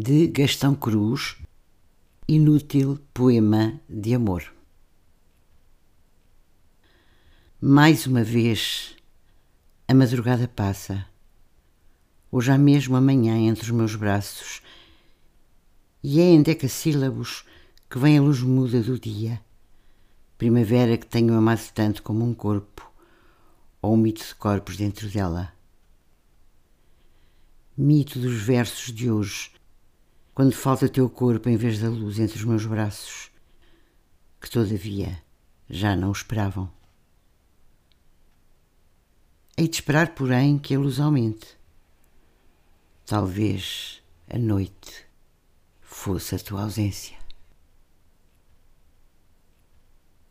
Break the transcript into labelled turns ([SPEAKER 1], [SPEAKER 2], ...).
[SPEAKER 1] de Gastão Cruz, Inútil Poema de Amor. Mais uma vez a madrugada passa, ou já mesmo amanhã entre os meus braços, e é em decassílabos que vem a luz muda do dia, primavera que tenho amado tanto como um corpo, ou um mito de corpos dentro dela. Mito dos versos de hoje, quando falta teu corpo em vez da luz entre os meus braços, que todavia já não esperavam. Hei de esperar, porém, que a luz aumente. Talvez a noite fosse a tua ausência.